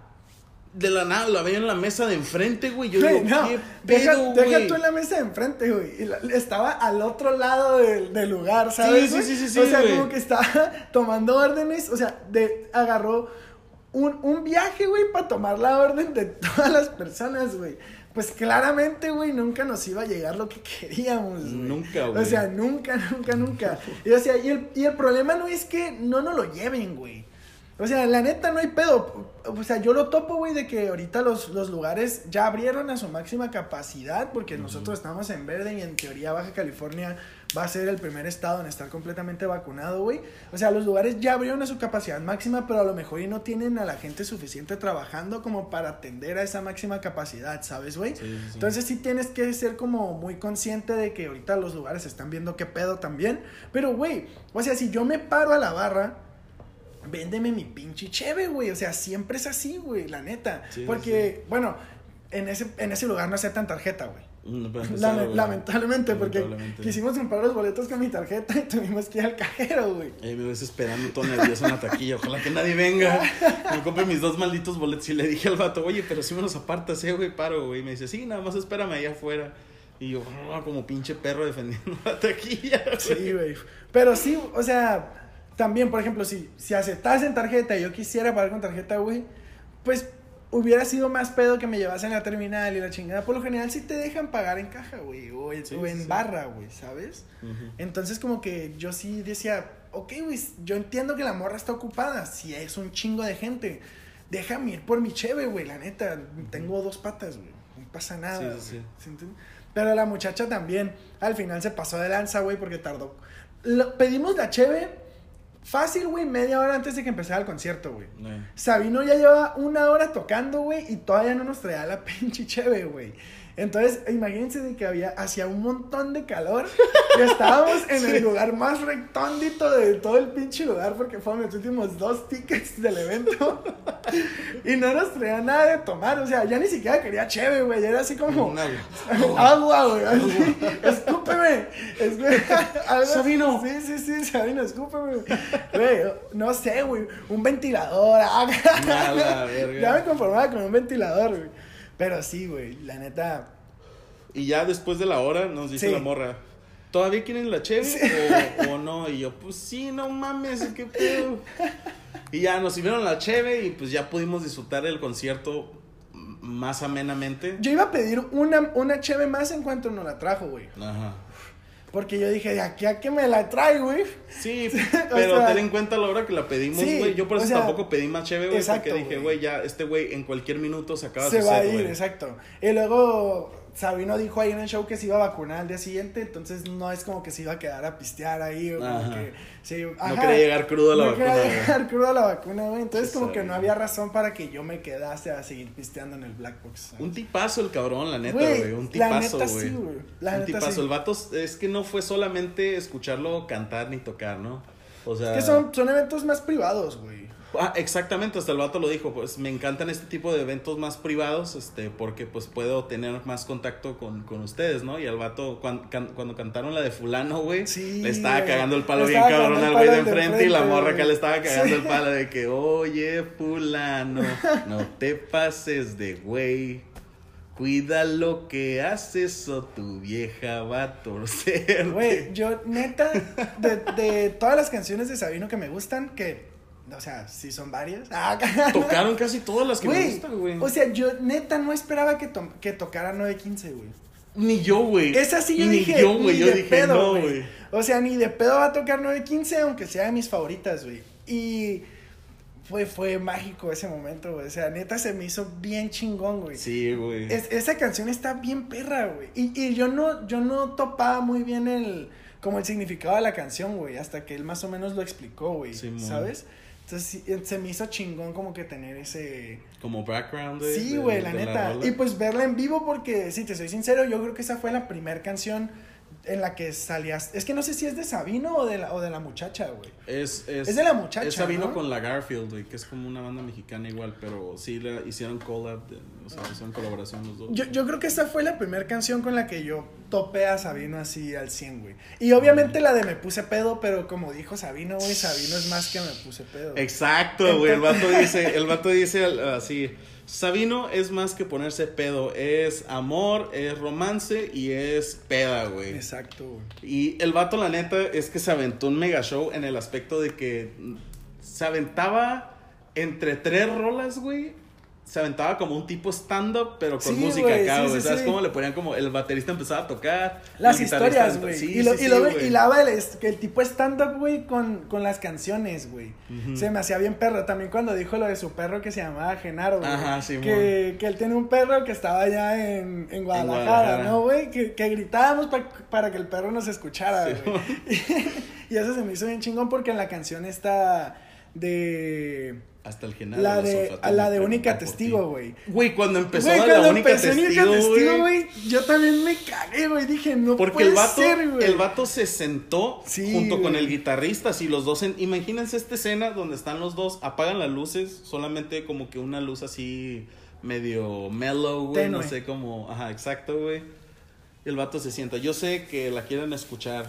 de la nada, la veo en la mesa de enfrente, güey. Yo Güey, digo, no, ¿qué deja, pedo, deja güey? tú en la mesa de enfrente, güey. y la- Estaba al otro lado del, del lugar, ¿sabes? sí, sí, sí, sí, O sea, güey. como que estaba *laughs* tomando órdenes, o sea, de, agarró un, un viaje, güey, para tomar la orden de *laughs* todas las personas, güey. Pues claramente, güey, nunca nos iba a llegar lo que queríamos, güey. Nunca, güey. O sea, nunca, nunca, nunca. *laughs* Y, o sea, y el, y el problema no es que no nos lo lleven, güey. O sea, la neta no hay pedo. O sea, yo lo topo, güey, de que ahorita los, los lugares ya abrieron a su máxima capacidad porque nosotros estamos en verde y en teoría Baja California va a ser el primer estado en estar completamente vacunado, güey. O sea, los lugares ya abrieron a su capacidad máxima, pero a lo mejor y no tienen a la gente suficiente trabajando como para atender a esa máxima capacidad, ¿sabes, güey? Sí, sí, sí. Entonces sí tienes que ser como muy consciente de que ahorita los lugares están viendo qué pedo también. Pero, güey, o sea, si yo me paro a la barra, véndeme mi pinche cheve, güey. O sea, siempre es así, güey, la neta. Sí, Porque, bueno, en ese, en ese lugar no aceptan tarjeta, güey. Para empezar, Lame- güey. lamentablemente, porque quisimos comprar los boletos con mi tarjeta y tuvimos que ir al cajero, güey. Eh, me ves esperando todo nervioso en la taquilla. Ojalá que nadie venga. Me compre mis dos malditos boletos. Y le dije al vato, oye, pero si me los apartas, eh, güey, paro, güey. Y me dice, sí, nada más espérame allá afuera. Y yo, "Ah", como pinche perro defendiendo la taquilla. güey. Sí, güey. Pero sí, o sea, también, por ejemplo, si, si aceptas en tarjeta y yo quisiera pagar con tarjeta, güey, pues hubiera sido más pedo que me llevasen a la terminal y la chingada. Por lo general sí te dejan pagar en caja, güey, o, en- Sí, o en sí. barra, güey, ¿sabes? Entonces como que yo sí decía, ok, güey, yo entiendo que la morra está ocupada, si es un chingo de gente, déjame ir por mi cheve, güey, la neta, tengo dos patas, güey, no pasa nada. Pero la muchacha también, al final se pasó de lanza, güey, porque tardó. Lo- pedimos la cheve fácil, güey, media hora antes de que empezara el concierto, güey. Eh. Sabino ya lleva una hora tocando, güey, y todavía no nos traía la *laughs* pinche cheve, güey. Entonces, imagínense de que había, hacía un montón de calor y estábamos en *laughs* el lugar más rectóndito de todo el pinche lugar porque fueron los últimos dos tickets del evento *laughs* y no nos traía nada de tomar, o sea, ya ni siquiera quería cheve, güey, era así como *laughs* agua, güey, así, escúpeme. Sabino. Sí, sí, sí, Sabino, escúpeme, güey, no sé, güey, un ventilador, A la verga. ya me conformaba con un ventilador, güey. Pero sí, güey, la neta. Y ya después de la hora nos dice Sí. la morra, ¿todavía quieren la cheve o, o no? Y yo, pues sí, no mames, qué pedo. Y ya nos sirvieron la cheve y pues ya pudimos disfrutar el concierto más amenamente. Yo iba a pedir una, una cheve más en cuanto nos la trajo, güey. Ajá. Porque yo dije, de aquí a que me la trae, güey. Sí, *laughs* pero sea, ten en cuenta la hora que la pedimos, sí, güey. Yo por o eso sea, tampoco pedí más chévere, güey, porque dije, güey. ya este güey en cualquier minuto se acaba Se su va a ir, exacto. Y luego Sabino dijo ahí en el show que se iba a vacunar al día siguiente, entonces no es como que se iba a quedar a pistear ahí o como que sí, No quería llegar crudo a la no vacuna, quería güey. llegar crudo a la vacuna, güey. Entonces Sí, como que no había razón para que yo me quedase a seguir pisteando en el Black Box. ¿sabes? Un tipazo el cabrón, la neta, Güey. Un tipazo, güey. sí, Un tipazo. sí. El vato es que no fue solamente escucharlo cantar ni tocar, ¿no? O sea. Es que son, son eventos más privados, güey. Ah, exactamente, hasta el vato lo dijo, pues me encantan este tipo de eventos más privados, este, porque pues puedo tener más contacto con, con ustedes, ¿no? Y al vato, cuan- can- cuando cantaron la de fulano, güey, Sí, le estaba cagando el palo bien cabrón al güey de enfrente y la morra acá le estaba cagando Sí. el palo de que, oye, fulano, no te pases de güey. Cuida lo que haces o tu vieja va a torcer. Güey, *laughs* yo neta, de, de todas las canciones de Sabino que me gustan, que, o sea, sí son varias. Ah, *laughs* Tocaron casi todas las que me gustan, güey. o sea, yo neta no esperaba que, to- que tocara 915, güey. Ni yo, güey. Esa sí yo Ni dije, yo, güey. ni Yo de dije, pedo, no, güey. O sea, ni de pedo va a tocar 915, aunque sea de mis favoritas, güey. Y fue, fue mágico ese momento, güey. O sea, neta se me hizo bien chingón, güey. Sí, güey. Es- esa canción está bien perra, güey. Y, y yo no, yo no topaba muy bien el, como el significado de la canción, güey, hasta que él más o menos lo explicó, güey, Simón. ¿sabes? Entonces se me hizo chingón como que tener ese... Como background, güey. Sí, de- güey, la de neta. y pues verla en vivo porque, si te soy sincero, yo creo que esa fue la primera canción en la que salías... Es que no sé si es de Sabino o de la, o de la muchacha, güey. Es, es, Es de la muchacha, Esa vino ¿no? con la Garfield, güey, que es como una banda mexicana igual, pero sí le hicieron collab. de- o sea, hicieron colaboración los dos. Yo, yo creo que esa fue la primera canción con la que yo topé a Sabino así al 100, güey. Y obviamente la de Me Puse Pedo, pero como dijo Sabino, güey, Sabino es más que Me Puse Pedo. Exacto, güey. El vato dice, el vato dice así. Sabino es más que ponerse pedo, es amor, es romance y es peda, güey. Exacto, güey. Y el vato, la neta, es que se aventó un mega show en el aspecto de que se aventaba entre tres rolas, güey. Se aventaba como un tipo stand-up, pero con Sí, música güey, acá, güey. sí, ¿Sabes sí. cómo le ponían como el baterista empezaba a tocar? Las historias, güey. Y, lo, y, lo, el, es- que el tipo stand-up, güey, con, con las canciones, güey. Se me hacía bien perro. También cuando dijo lo de su perro que se llamaba Genaro, güey. Ajá, sí, que, que él tiene un perro que estaba allá en, en Guadalajara, Guadalajara. ¿no, güey? Que, que gritábamos pa- para que el perro nos escuchara, güey. *laughs* y eso se me hizo bien chingón porque en la canción está de... Hasta el genaro. La de, a la de única testigo, ti. güey. Güey, cuando empezó la cuando única empezó testigo, Única Testigo, güey. yo también me cagué, güey. Dije, no Porque puede el vato, ser, güey. el vato se sentó Sí, junto con el guitarrista, así los dos, en- imagínense esta escena donde están los dos, apagan las luces, solamente como que una luz así medio mellow, güey, no sé cómo, ajá, exacto, güey. Y el vato se sienta, yo sé que la quieren escuchar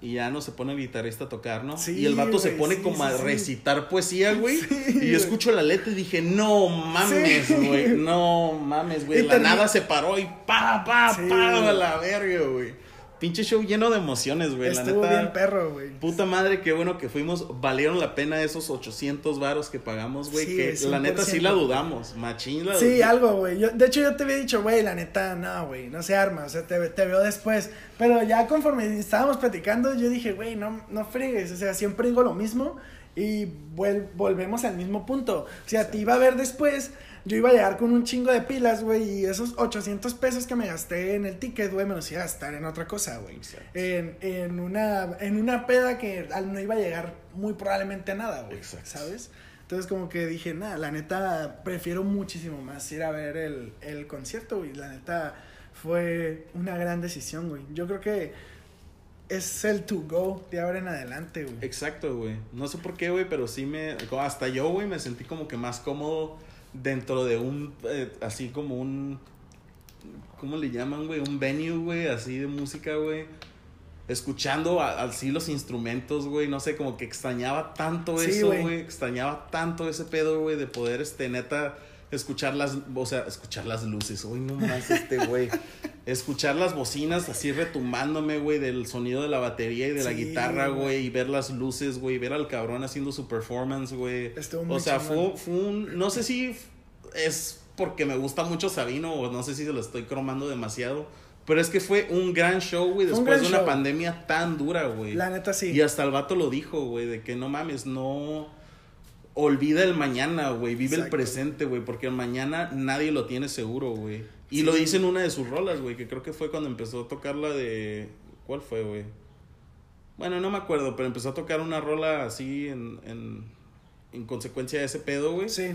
y ya no se pone el guitarrista a tocar, ¿no? Sí, y el vato se pone sí, como a sí. recitar poesía, güey. Y yo escucho la letra y dije, no mames, güey, no mames, güey. La nada se paró y pa, pa, pa, a la verga, güey. Pinche show lleno de emociones, güey. La Estuvo neta. bien perro, güey. Puta madre, qué bueno que fuimos. Valieron la pena esos 800 varos que pagamos, güey. Sí, que la neta sí 100%. la dudamos. Machín la Sí, dudamos. algo, güey. De hecho, yo te había dicho, güey, la neta, no, güey, no se arma. O sea, te, te veo después. Pero ya conforme estábamos platicando, yo dije, güey, no, no fregues. O sea, siempre digo lo mismo y vuel- volvemos al mismo punto. O sea, te iba a ver después. Yo iba a llegar con un chingo de pilas, güey, y esos 800 pesos que me gasté en el ticket, güey, me los iba a gastar en otra cosa, güey. En, en, una, en una peda que no iba a llegar muy probablemente a nada, güey. ¿Sabes? Entonces como que dije, nada, la neta, prefiero muchísimo más ir a ver el, el concierto, güey. La neta fue una gran decisión, güey. Yo creo que es el to go de ahora en adelante, güey. Exacto, güey. No sé por qué, güey, pero sí me. Hasta yo, güey, me sentí como que más cómodo dentro de un. eh, así como un. ¿Cómo le llaman, güey? Un venue, güey, así de música, güey. Escuchando a- así los instrumentos, güey. No sé, como que extrañaba tanto Sí, eso, güey. Extrañaba tanto ese pedo, güey, de poder, este, neta. Escuchar las, o sea, escuchar las luces, uy, no más este güey. escuchar las bocinas así retumbándome, güey, del sonido de la batería y de la guitarra, güey. y ver las luces, güey, ver al cabrón haciendo su performance, güey. O sea, fue, fue un, no sé si es porque me gusta mucho Sabino o no sé si se lo estoy cromando demasiado, pero es que fue un gran show, güey, un después de una show. pandemia tan dura, güey. La neta sí. Y hasta el vato lo dijo, güey, de que no mames, no olvida el mañana, güey, vive el presente, güey, porque el mañana nadie lo tiene seguro, güey. Y Sí. lo dice en una de sus rolas, güey, que creo que fue cuando empezó a tocar la de ¿cuál fue, güey? Bueno, no me acuerdo, pero empezó a tocar una rola así en en, en consecuencia de ese pedo, güey. Sí.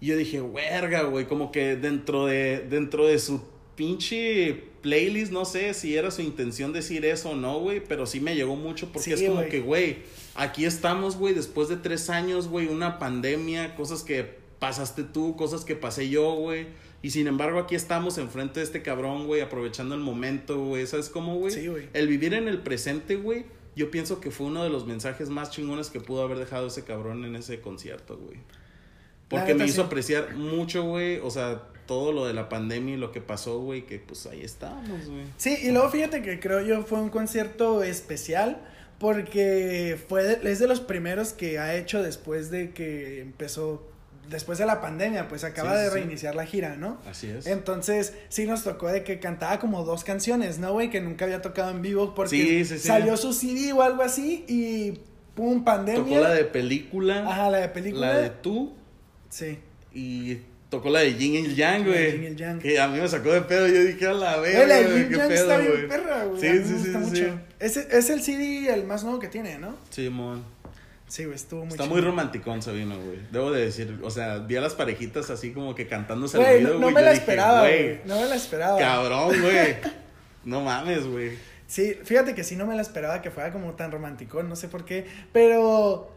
Y yo dije, verga, güey, como que dentro de, dentro de su pinche playlist, no sé si era su intención decir eso o no, güey, pero sí me llegó mucho porque Sí, es como que, güey, aquí estamos, güey, después de tres años, güey, una pandemia, cosas que pasaste tú, cosas que pasé yo, güey. Y sin embargo, aquí estamos enfrente de este cabrón, güey, aprovechando el momento, güey. ¿Sabes cómo, güey? Sí, güey. El vivir en el presente, güey, yo pienso que fue uno de los mensajes más chingones que pudo haber dejado ese cabrón en ese concierto, güey. Porque me hizo sí. apreciar mucho, güey, o sea, todo lo de la pandemia y lo que pasó, güey, que pues ahí estábamos, güey. Sí, y luego fíjate que creo yo fue un concierto especial porque fue de- es de los primeros que ha hecho después de que empezó, después de la pandemia, pues acaba Sí, de sí. reiniciar la gira, ¿no? Así es. Entonces, sí nos tocó de que cantaba como dos canciones, ¿no, güey? Que nunca había tocado en vivo porque sí. salió su CD o algo así y pum, pandemia. Tocó la de película, Ajá, la de película. la de tú Sí. y tocó la de Yin y Yang, güey. Y Yang. Que a mí me sacó de pedo, yo dije, a la Güey, la verga, de qué Yang está bien perra, güey. Sí, sí, me sí, mucho. sí. Es el CD el más nuevo que tiene, ¿no? Sí, mon. Sí, güey, estuvo muy Está chido. muy romanticón Sabino, güey. Debo de decir, o sea, vi a las parejitas así como que cantándose Güey, el no, video, no güey. me yo la dije, esperaba, güey. No me la esperaba. Cabrón, *laughs* güey. No mames, güey. Sí, fíjate que sí no me la esperaba que fuera como tan romántico, no sé por qué, pero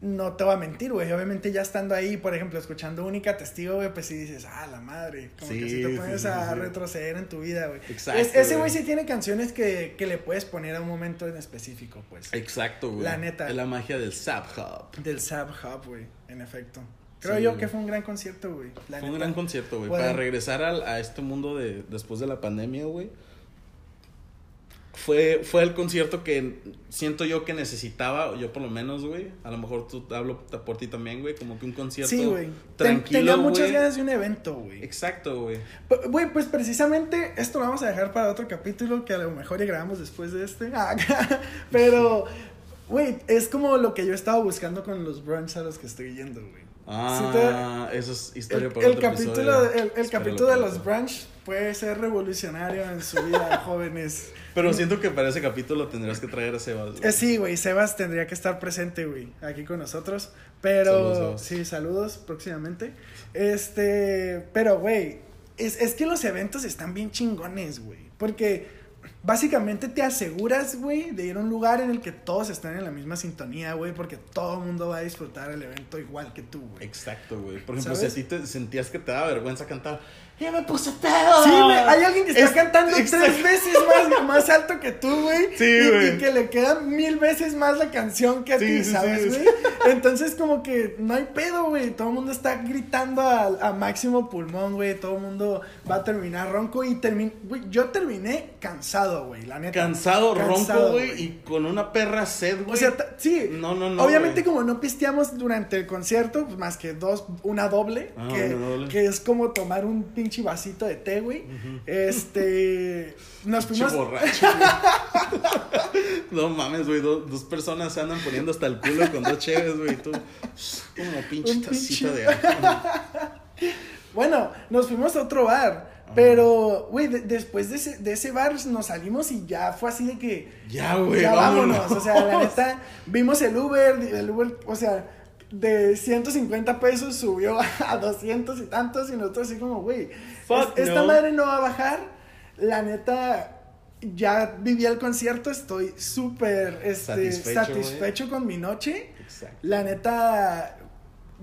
no te voy a mentir, güey. Obviamente ya estando ahí, por ejemplo, escuchando Única Testigo, güey, pues sí dices, ah, la madre. Como que si te pones a retroceder en tu vida, güey. Exacto. ese güey sí tiene canciones que, que, le puedes poner a un momento en específico, pues. Exacto, güey. La neta. Es la magia del Sab Hub. Del Sab Hub, güey, en efecto. Creo yo que fue un gran concierto, güey. Fue un gran concierto, güey. Para regresar a, a este mundo de después de la pandemia, güey fue, fue el concierto que siento yo que necesitaba, yo por lo menos, güey. A lo mejor tú hablo por ti también, güey. Como que un concierto sí, güey. tranquilo. Tenía muchas ganas de un evento, güey. Exacto, güey. Güey, pues precisamente esto lo vamos a dejar para otro capítulo que a lo mejor ya grabamos después de este. *laughs* Ah, pero, güey, es como lo que yo estaba buscando con los brunch a los que estoy yendo, güey. Ah, eso es historia el, para el capítulo, El, el capítulo de los brunch puede ser revolucionario en su vida, *laughs* jóvenes. Pero siento que para ese capítulo tendrías que traer a Sebas. Eh, sí, güey, Sebas tendría que estar presente, güey, aquí con nosotros. Pero, sí, saludos próximamente. Este, pero, güey, es, es que los eventos están bien chingones, güey. Porque básicamente te aseguras, güey, de ir a un lugar en el que todos están en la misma sintonía, güey, porque todo el mundo va a disfrutar el evento igual que tú, güey. Exacto, güey. Por ejemplo, si a ti te sentías que te daba vergüenza cantar, ya me puse pedo. Sí, güey. Hay alguien que está cantando tres veces más, *laughs* más alto que tú, güey. Sí, güey. Y, que le queda mil veces más la canción que a ti, ¿sabes, güey? Entonces, como que no hay pedo, güey. Todo el mundo está gritando a, máximo pulmón, güey. Todo el mundo va a terminar ronco. Y terminé, güey, yo terminé cansado, güey, la neta. Cansado, ronco, güey. Y con una perra sed, güey. O sea, sí. No, no, no. Obviamente, como no pisteamos durante el concierto, pues más que dos, una doble. Ah, que, una doble. que es como tomar un pinche vasito de té, güey. Este. *laughs* Nos fuimos. no mames, güey. dos personas se andan poniendo hasta el culo con dos cheves, güey. Tú, como pinche tacita de *laughs* Bueno, nos fuimos a otro bar. Pero, güey, después de ese, de ese bar nos salimos y ya fue así de que. Ya, güey. Ya vámonos. O sea, la neta, vimos el Uber, el Uber, o sea de 150 pesos subió *laughs* a 200 y tantos y nosotros así como, güey, esta madre no va a bajar. La neta, ya viví el concierto, estoy súper este, satisfecho, con mi noche. La neta,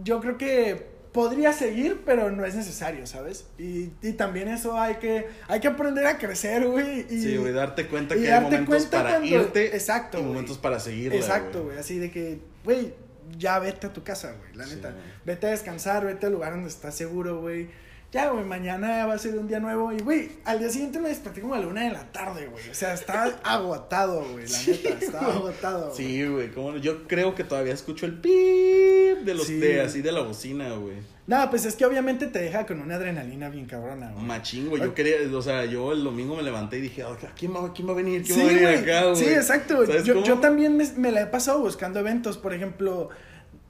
yo creo que podría seguir, pero no es necesario, ¿sabes? Y, y también eso hay que, hay que aprender a crecer, güey. Y, sí, güey, darte cuenta que hay momentos para irte exacto, y momentos para seguir. Exacto, güey, así de que, güey, ya vete a tu casa, güey, la neta. vete a descansar, vete al lugar donde estás seguro, güey. Ya, güey, mañana va a ser un día nuevo. Y, güey, al día siguiente me desperté como a la una de la tarde, güey. O sea, estaba *laughs* agotado, güey, la neta. Estaba agotado. Sí, güey, como yo creo que todavía escucho el pip de los de así de la bocina, güey. No, pues es que obviamente te deja con una adrenalina bien cabrona, güey. Machín, güey. Yo quería, o sea, yo el domingo me levanté y dije, ¿quién va, quién va a venir? ¿Quién va a venir acá, güey? Sí, exacto. Yo, yo, también me, me, la he pasado buscando eventos. Por ejemplo,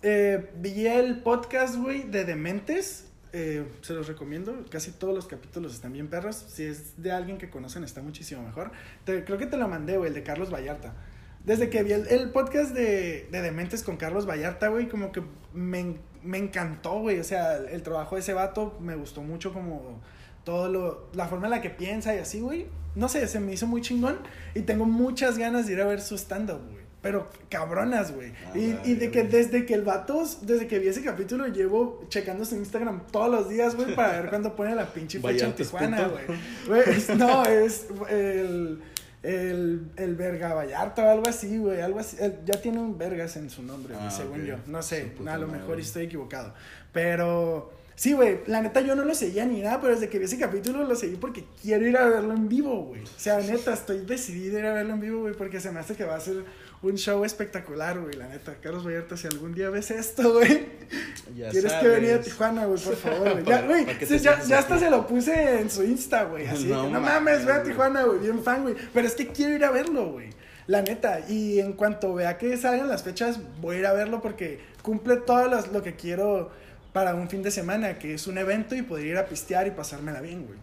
eh, vi el podcast, güey, de Dementes. Eh, se los recomiendo. Casi todos los capítulos están bien perros. Si es de alguien que conocen, está muchísimo mejor. creo que te lo mandé, güey, el de Carlos Vallarta. Desde que vi el, podcast de, de, Dementes con Carlos Vallarta, güey, como que me, me encantó, güey. O sea, el trabajo de ese vato me gustó mucho como todo lo, la forma en la que piensa y así, güey. No sé, se me hizo muy chingón y tengo muchas ganas de ir a ver su stand-up, güey pero cabronas, güey. Ah, y, de que desde que el vato, desde que vi ese capítulo, llevo checando su Instagram todos los días, güey, para ver cuándo pone la pinche fecha en Tijuana, güey. No, es el, el, el Verga Vallarta o algo así, güey, algo así. ya tiene un Vergas en su nombre, ah, según yo. No sé, a lo mejor estoy equivocado. Pero... Sí, güey, la neta yo no lo seguía ni nada, pero desde que vi ese capítulo lo seguí porque quiero ir a verlo en vivo, güey. O sea, neta, estoy decidido a ir a verlo en vivo, güey, porque se me hace que va a ser un show espectacular, güey, la neta. Carlos Vallarta, si algún día ves esto, güey, quieres que venir a Tijuana, güey, por favor, güey. *laughs* Ya, güey, ya, hasta se lo puse en su Insta, güey, así. No, no mames, ve a Tijuana, güey, bien fan, güey. Pero es que quiero ir a verlo, güey. La neta, y en cuanto vea que salgan las fechas, voy a ir a verlo porque cumple todo lo que quiero para un fin de semana, que es un evento y poder ir a pistear y pasármela bien, güey.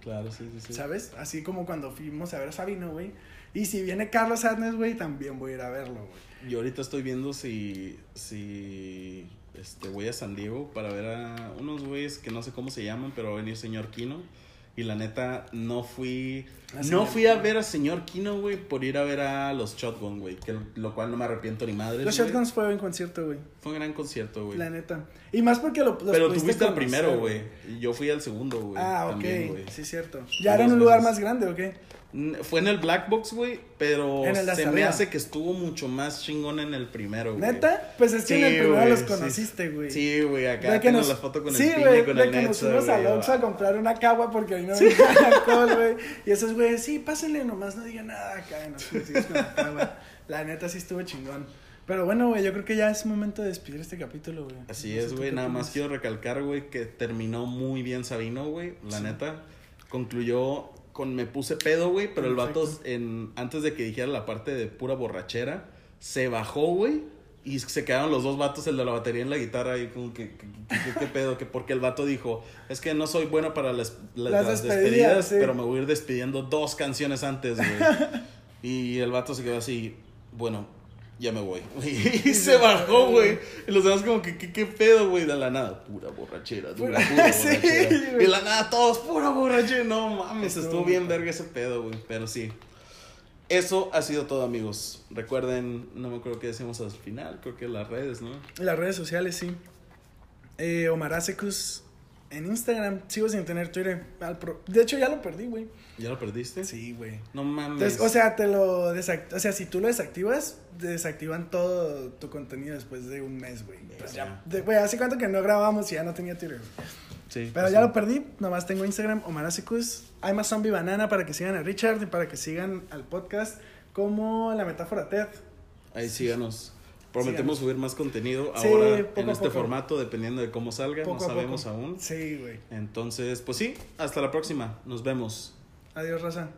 Claro, sí, sí, sí. ¿Sabes? Así como cuando fuimos a ver a Sabino, güey y si viene Carlos Adnes, güey, también voy a ir a verlo, güey. Yo ahorita estoy viendo si, si este, voy a San Diego para ver a unos güeyes que no sé cómo se llaman, pero va a venir señor Kino. Y la neta, no fui. No fui a ver a señor Kino, güey, por ir a ver a los Shotgun, güey. Que lo cual no me arrepiento ni madre. Los Shotguns fue buen concierto, güey. Fue un gran concierto, güey. La neta. Y más porque lo, los Pero el conocer, primero, güey. Yo fui al segundo, güey. Ah, ok. también, sí, cierto. ¿Ya era en un lugar más grande o qué? Fue en el Black Box, güey, pero se me hace que estuvo mucho más chingón en el primero, güey. ¿Neta? Pues es que Sí, en el primero los sí. conociste, güey. Sí, güey, acá De que tengo nos- la foto con sí, el piña y con de el que nos fuimos al Oxxo a comprar una cagua porque ahí no había alcohol, güey. Y esos güeyes, sí, pásenle, nomás no digan nada acá. Nos pusimos con la cagua. La neta sí estuvo chingón. Pero bueno, güey, yo creo que ya es momento de despedir este capítulo, güey. Así No es, güey. Nada más quiero recalcar, güey, que terminó muy bien Sabino, güey. La neta. Concluyó con me puse pedo, güey. Pero el vato, en, antes de que dijera la parte de pura borrachera, se bajó, güey. Y se quedaron los dos vatos, el de la batería en la guitarra, y como que, que- que- que- ¿qué pedo? Que porque el vato dijo, es que no soy bueno para las, las- Las las despedidas, despedidas, sí. pero me voy a ir despidiendo dos canciones antes, güey. *laughs* y el vato se quedó así, bueno, ya me voy. *laughs* Y *laughs* se bajó, güey. Y los demás como que, ¿qué, qué pedo, güey? De la nada, pura borrachera, dura, Pura- *laughs* Sí, borrachera. y de la nada, todos, pura borrachera. No mames, Estuvo bien verga ese pedo, güey. Pero sí. Eso ha sido todo, amigos. Recuerden, no me acuerdo qué decimos al final, creo que las redes, ¿no? Las redes sociales, sí. Eh, Omar Asecus en Instagram. Sigo sin tener Twitter. Al pro- De hecho, ya lo perdí, güey. ¿Ya lo perdiste? Sí, güey. No mames. Entonces, o sea, te lo desact- o sea, si tú lo desactivas, desactivan todo tu contenido después de un mes, güey. Pues ya, güey, hace cuánto que no grabamos y ya no tenía Twitter. Sí, Pero pues ya lo perdí, nomás tengo Instagram, Omar Asecus. Hay más Zombie Banana para que sigan a Richard y para que sigan al podcast como La Metáfora TED. Ahí síganos. Prometemos subir más contenido Sí, ahora en este formato, dependiendo de cómo salga. Poco no sabemos aún. Sí, güey. Entonces, pues sí, hasta la próxima. Nos vemos. Adiós, raza.